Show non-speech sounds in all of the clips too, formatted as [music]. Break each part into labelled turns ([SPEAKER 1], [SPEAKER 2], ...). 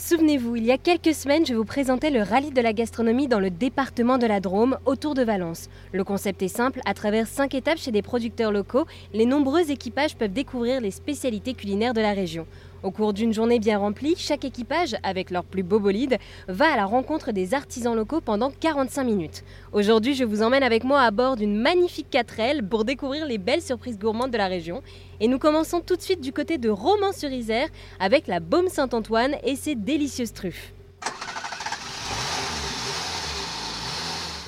[SPEAKER 1] Souvenez-vous, il y a quelques semaines, je vous présentais le rallye de la gastronomie dans le département de la Drôme, autour de Valence. Le concept est simple, à travers cinq étapes chez des producteurs locaux, les nombreux équipages peuvent découvrir les spécialités culinaires de la région. Au cours d'une journée bien remplie, chaque équipage, avec leur plus beau bolide, va à la rencontre des artisans locaux pendant 45 minutes. Aujourd'hui, je vous emmène avec moi à bord d'une magnifique 4L pour découvrir les belles surprises gourmandes de la région. Et nous commençons tout de suite du côté de Romans-sur-Isère avec la Baume Saint-Antoine et ses délicieuses truffes.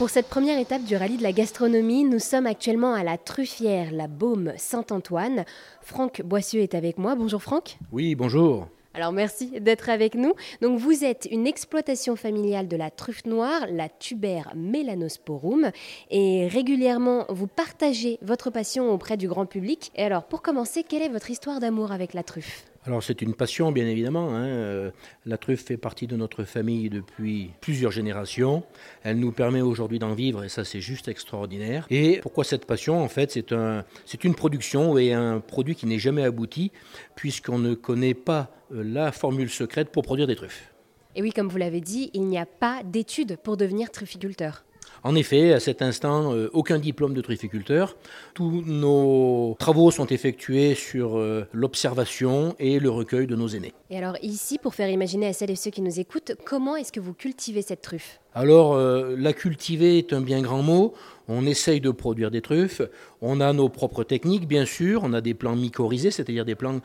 [SPEAKER 1] Pour cette première étape du rallye de la gastronomie, nous sommes actuellement à la truffière La Baume Saint-Antoine. Franck Boissieu est avec moi. Bonjour Franck.
[SPEAKER 2] Oui, bonjour.
[SPEAKER 1] Alors merci d'être avec nous. Donc vous êtes une exploitation familiale de la truffe noire, la tuber melanosporum, et régulièrement vous partagez votre passion auprès du grand public. Et alors pour commencer, quelle est votre histoire d'amour avec la truffe?
[SPEAKER 2] Alors c'est une passion bien évidemment. Hein. Euh, la truffe fait partie de notre famille depuis plusieurs générations. Elle nous permet aujourd'hui d'en vivre et ça c'est juste extraordinaire. Et pourquoi cette passion? En fait c'est un, une production et un produit qui n'est jamais abouti puisqu'on ne connaît pas euh, la formule secrète pour produire des truffes.
[SPEAKER 1] Et oui, comme vous l'avez dit, il n'y a pas d'études pour devenir trufficulteur.
[SPEAKER 2] En effet, à cet instant, euh, aucun diplôme de trufficulteur. Tous nos travaux sont effectués sur euh, l'observation et le recueil de nos aînés.
[SPEAKER 1] Et alors ici, pour faire imaginer à celles et ceux qui nous écoutent, comment est-ce que vous cultivez cette truffe?
[SPEAKER 2] Alors, euh, la cultiver est un bien grand mot. On essaye de produire des truffes. On a nos propres techniques, bien sûr. On a des plants mycorhizés, c'est-à-dire des plants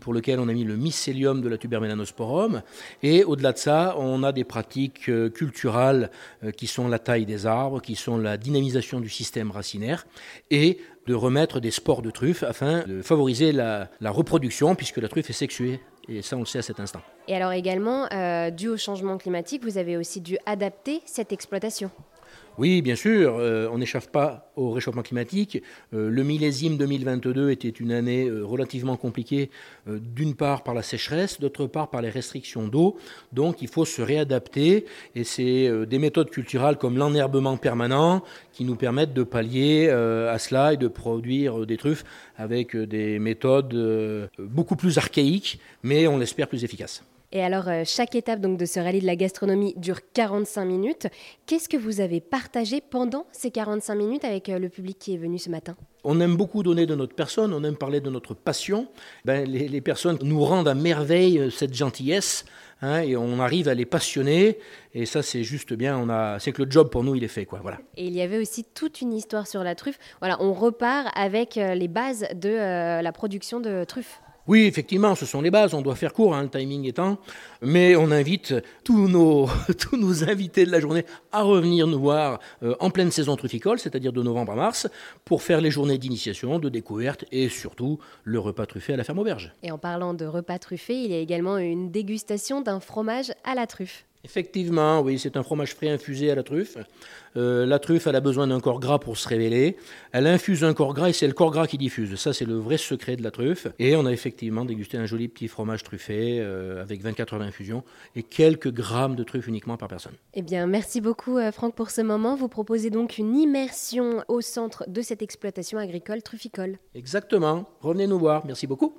[SPEAKER 2] pour lesquels on a mis le mycélium de la tubermelanosporum. Et au-delà de ça, on a des pratiques euh, culturales euh, qui sont la taille des arbres, qui sont la dynamisation du système racinaire et de remettre des spores de truffes afin de favoriser la, reproduction puisque la truffe est sexuée. Et ça, on le sait à cet instant.
[SPEAKER 1] Et alors également, euh, dû au changement climatique, vous avez aussi dû adapter cette exploitation.
[SPEAKER 2] Oui, bien sûr, euh, on n'échappe pas au réchauffement climatique. Euh, le millésime 2022 était une année euh, relativement compliquée, d'une part par la sécheresse, d'autre part par les restrictions d'eau. Donc il faut se réadapter et c'est des méthodes culturelles comme l'enherbement permanent qui nous permettent de pallier à cela et de produire des truffes avec des méthodes beaucoup plus archaïques, mais on l'espère plus efficaces.
[SPEAKER 1] Et alors, euh, chaque étape donc, de ce rallye de la gastronomie dure 45 minutes. Qu'est-ce que vous avez partagé pendant ces 45 minutes avec euh, le public qui est venu ce matin?
[SPEAKER 2] On aime beaucoup donner de notre personne, on aime parler de notre passion. Ben, les, personnes nous rendent à merveille euh, cette gentillesse hein, et on arrive à les passionner. Et ça, c'est juste bien. On a, c'est que le job pour nous, il est fait, quoi. Voilà.
[SPEAKER 1] Et il y avait aussi toute une histoire sur la truffe. Voilà, on repart avec les bases de la production de truffes.
[SPEAKER 2] Oui, effectivement, ce sont les bases, on doit faire court, hein, le timing étant, mais on invite tous nos, [laughs] invités de la journée à revenir nous voir euh, en pleine saison trufficole, c'est-à-dire de novembre à mars, pour faire les journées d'initiation, de découverte et surtout le repas truffé à la ferme auberge.
[SPEAKER 1] Et en parlant de repas truffés, il y a également une dégustation d'un fromage à la truffe.
[SPEAKER 2] Effectivement, oui, c'est un fromage frais infusé à la truffe. Euh, la truffe, elle a besoin d'un corps gras pour se révéler. Elle infuse un corps gras et c'est le corps gras qui diffuse. Ça, c'est le vrai secret de la truffe. Et on a effectivement dégusté un joli petit fromage truffé euh, avec 24 heures d'infusion et quelques grammes de truffe uniquement par personne.
[SPEAKER 1] Eh bien, merci beaucoup, euh, Franck, pour ce moment. Vous proposez donc une immersion au centre de cette exploitation agricole trufficole.
[SPEAKER 2] Exactement. Revenez nous voir. Merci beaucoup.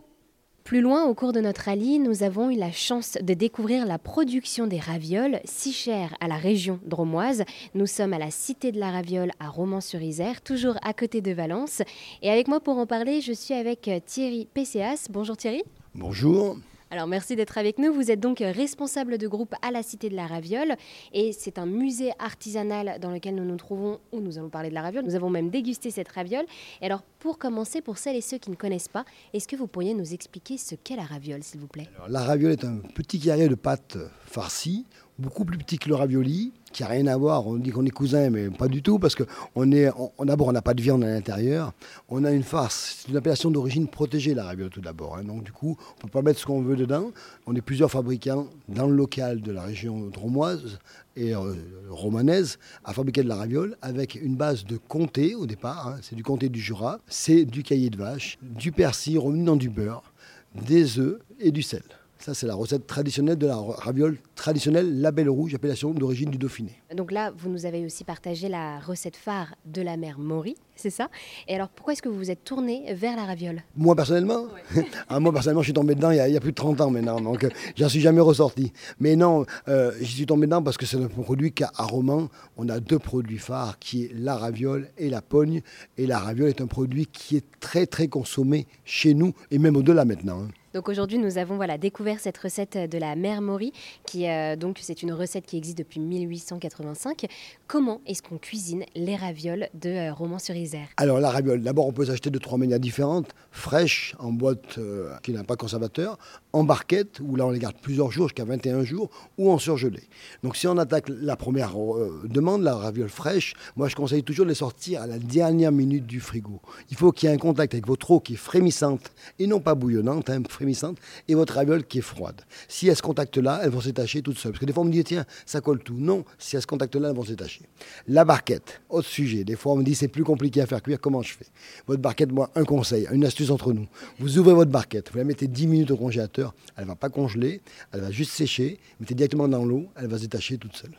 [SPEAKER 1] Plus loin, au cours de notre rallye, nous avons eu la chance de découvrir la production des ravioles, si chère à la région dromoise. Nous sommes à la Cité de la Raviole à Romans-sur-Isère, toujours à côté de Valence. Et avec moi pour en parler, je suis avec Thierry PCAS. Bonjour Thierry.
[SPEAKER 3] Bonjour.
[SPEAKER 1] Alors merci d'être avec nous. Vous êtes donc responsable de groupe à la Cité de la Raviole et c'est un musée artisanal dans lequel nous nous trouvons où nous allons parler de la raviole. Nous avons même dégusté cette raviole. Et alors pour commencer, pour celles et ceux qui ne connaissent pas, est-ce que vous pourriez nous expliquer ce qu'est la raviole s'il vous plaît?
[SPEAKER 3] La raviole est un petit carré de pâte farcie beaucoup plus petit que le ravioli, qui n'a rien à voir. On dit qu'on est cousin, mais pas du tout, parce que on est, d'abord, on n'a pas de viande à l'intérieur. On a une farce. C'est une appellation d'origine protégée, la ravioli, tout d'abord. Hein. Donc, du coup, on ne peut pas mettre ce qu'on veut dedans. On est plusieurs fabricants dans le local de la région dromoise et euh, romanaise à fabriquer de la raviole avec une base de comté au départ. Hein. C'est du comté du Jura. C'est du cahier de vache, du persil revenu dans du beurre, des œufs et du sel. Ça, c'est la recette traditionnelle de la raviole traditionnelle label rouge, appellation d'origine du Dauphiné.
[SPEAKER 1] Donc là, vous nous avez aussi partagé la recette phare de la mère Maury, c'est ça? Et alors, pourquoi est-ce que vous vous êtes tourné vers la raviole?
[SPEAKER 3] Moi, personnellement? [laughs] Ah, Moi, personnellement, je suis tombé dedans il y a, plus de 30 ans maintenant, donc euh, j'en suis jamais ressorti. Mais non, euh, j'y suis tombé dedans parce que c'est un produit qu'à Roman, on a deux produits phares, qui est la raviole et la pogne. Et la raviole est un produit qui est très, très consommé chez nous, et même au-delà maintenant. Hein.
[SPEAKER 1] Donc aujourd'hui, nous avons voilà, découvert cette recette de la mère Maury, qui euh, donc c'est une recette qui existe depuis 1885. Comment est-ce qu'on cuisine les ravioles de euh, Romans-sur-Isère?
[SPEAKER 3] Alors la raviole, d'abord on peut s'acheter de trois manières différentes fraîches en boîte euh, qui n'a pas conservateur, en barquette où là on les garde plusieurs jours jusqu'à 21 jours, ou en surgelé. Donc si on attaque la première demande, la raviole fraîche, moi je conseille toujours de les sortir à la dernière minute du frigo. Il faut qu'il y ait un contact avec votre eau qui est frémissante et non pas bouillonnante. Hein, et votre raviole qui est froide. Si à ce contact-là, elles vont s'étacher toutes seules. Parce que des fois, on me dit, tiens, ça colle tout. Non, si à ce contact-là, elles vont s'étacher. La barquette, autre sujet. Des fois, on me dit, c'est plus compliqué à faire cuire, comment je fais? Votre barquette, moi, un conseil, une astuce entre nous. Vous ouvrez votre barquette, vous la mettez 10 minutes au congélateur, elle ne va pas congeler, elle va juste sécher, mettez directement dans l'eau, elle va se détacher toute seule.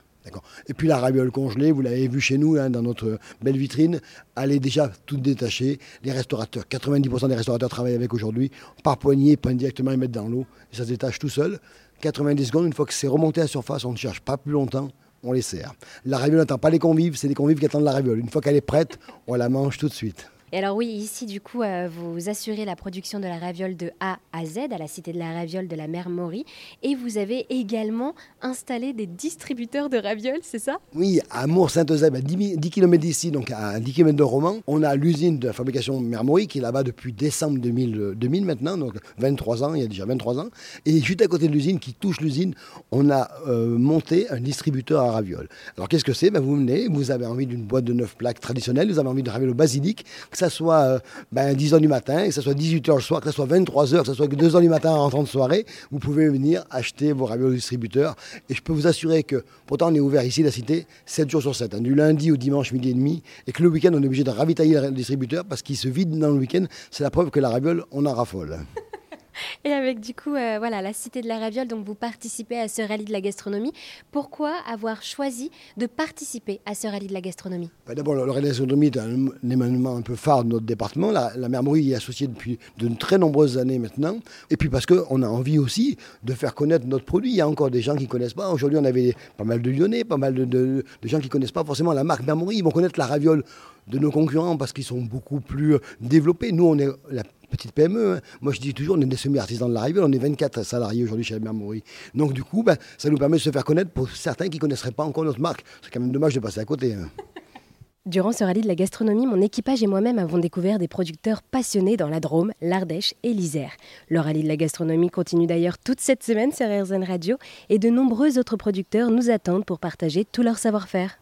[SPEAKER 3] Et puis la raviole congelée, vous l'avez vu chez nous, hein, dans notre belle vitrine, elle est déjà toute détachée. Les restaurateurs, 90% des restaurateurs travaillent avec aujourd'hui, par poignée, prennent directement et mettent dans l'eau, et ça se détache tout seul. 90 secondes, une fois que c'est remonté à la surface, on ne cherche pas plus longtemps, on les sert. La raviole n'attend pas les convives, c'est les convives qui attendent la raviole. Une fois qu'elle est prête, on la mange tout de suite.
[SPEAKER 1] Et alors oui, ici du coup, euh, vous assurez la production de la raviole de A à Z à la cité de la raviole de la mère Maury. Et vous avez également installé des distributeurs de ravioles, c'est ça?
[SPEAKER 3] Oui, à Mour-Saint-Eusèbe, à 10, km d'ici, donc à 10 km de Romans, on a l'usine de fabrication mère Maury qui est là-bas depuis décembre 2000, 2000 maintenant, donc 23 ans, il y a déjà 23 ans. Et juste à côté de l'usine, qui touche l'usine, on a euh, monté un distributeur à ravioles. Alors qu'est-ce que c'est? Ben, Vous venez, vous avez envie d'une boîte de 9 plaques traditionnelle, vous avez envie de ravioles basilic, ça soit euh, ben, 10h du matin, que ce soit 18h le soir, que ce soit 23h, que ce soit 2h du matin en rentrant de soirée, vous pouvez venir acheter vos ravioles au distributeur. Et je peux vous assurer que, pourtant on est ouvert ici, la cité, 7 jours sur 7, hein, du lundi au dimanche midi et demi, et que le week-end on est obligé de ravitailler le distributeur parce qu'il se vide dans le week-end. C'est la preuve que la raviole, on en raffole.
[SPEAKER 1] Et avec du coup, euh, voilà, la Cité de la Raviole, donc vous participez à ce rallye de la gastronomie. Pourquoi avoir choisi de participer à ce rallye de la gastronomie?
[SPEAKER 3] Bah, D'abord, le rallye de la gastronomie est un, événement un peu phare de notre département. La, la y est associée depuis de très nombreuses années maintenant. Et puis parce qu'on a envie aussi de faire connaître notre produit. Il y a encore des gens qui ne connaissent pas. Aujourd'hui, on avait pas mal de Lyonnais, pas mal de, gens qui ne connaissent pas forcément la marque Mermory. Ils vont connaître la raviole de nos concurrents parce qu'ils sont beaucoup plus développés. Nous, on est la petite PME. Hein. Moi, je dis toujours, on est des semi-artisans de la rivière, on est 24 salariés aujourd'hui chez mère Maury. Donc, du coup, ben, ça nous permet de se faire connaître pour certains qui ne connaisseraient pas encore notre marque. C'est quand même dommage de passer à côté. Hein.
[SPEAKER 1] Durant ce rallye de la gastronomie, mon équipage et moi-même avons découvert des producteurs passionnés dans la Drôme, l'Ardèche et l'Isère. Le rallye de la gastronomie continue d'ailleurs toute cette semaine sur RZN Radio et de nombreux autres producteurs nous attendent pour partager tout leur savoir-faire.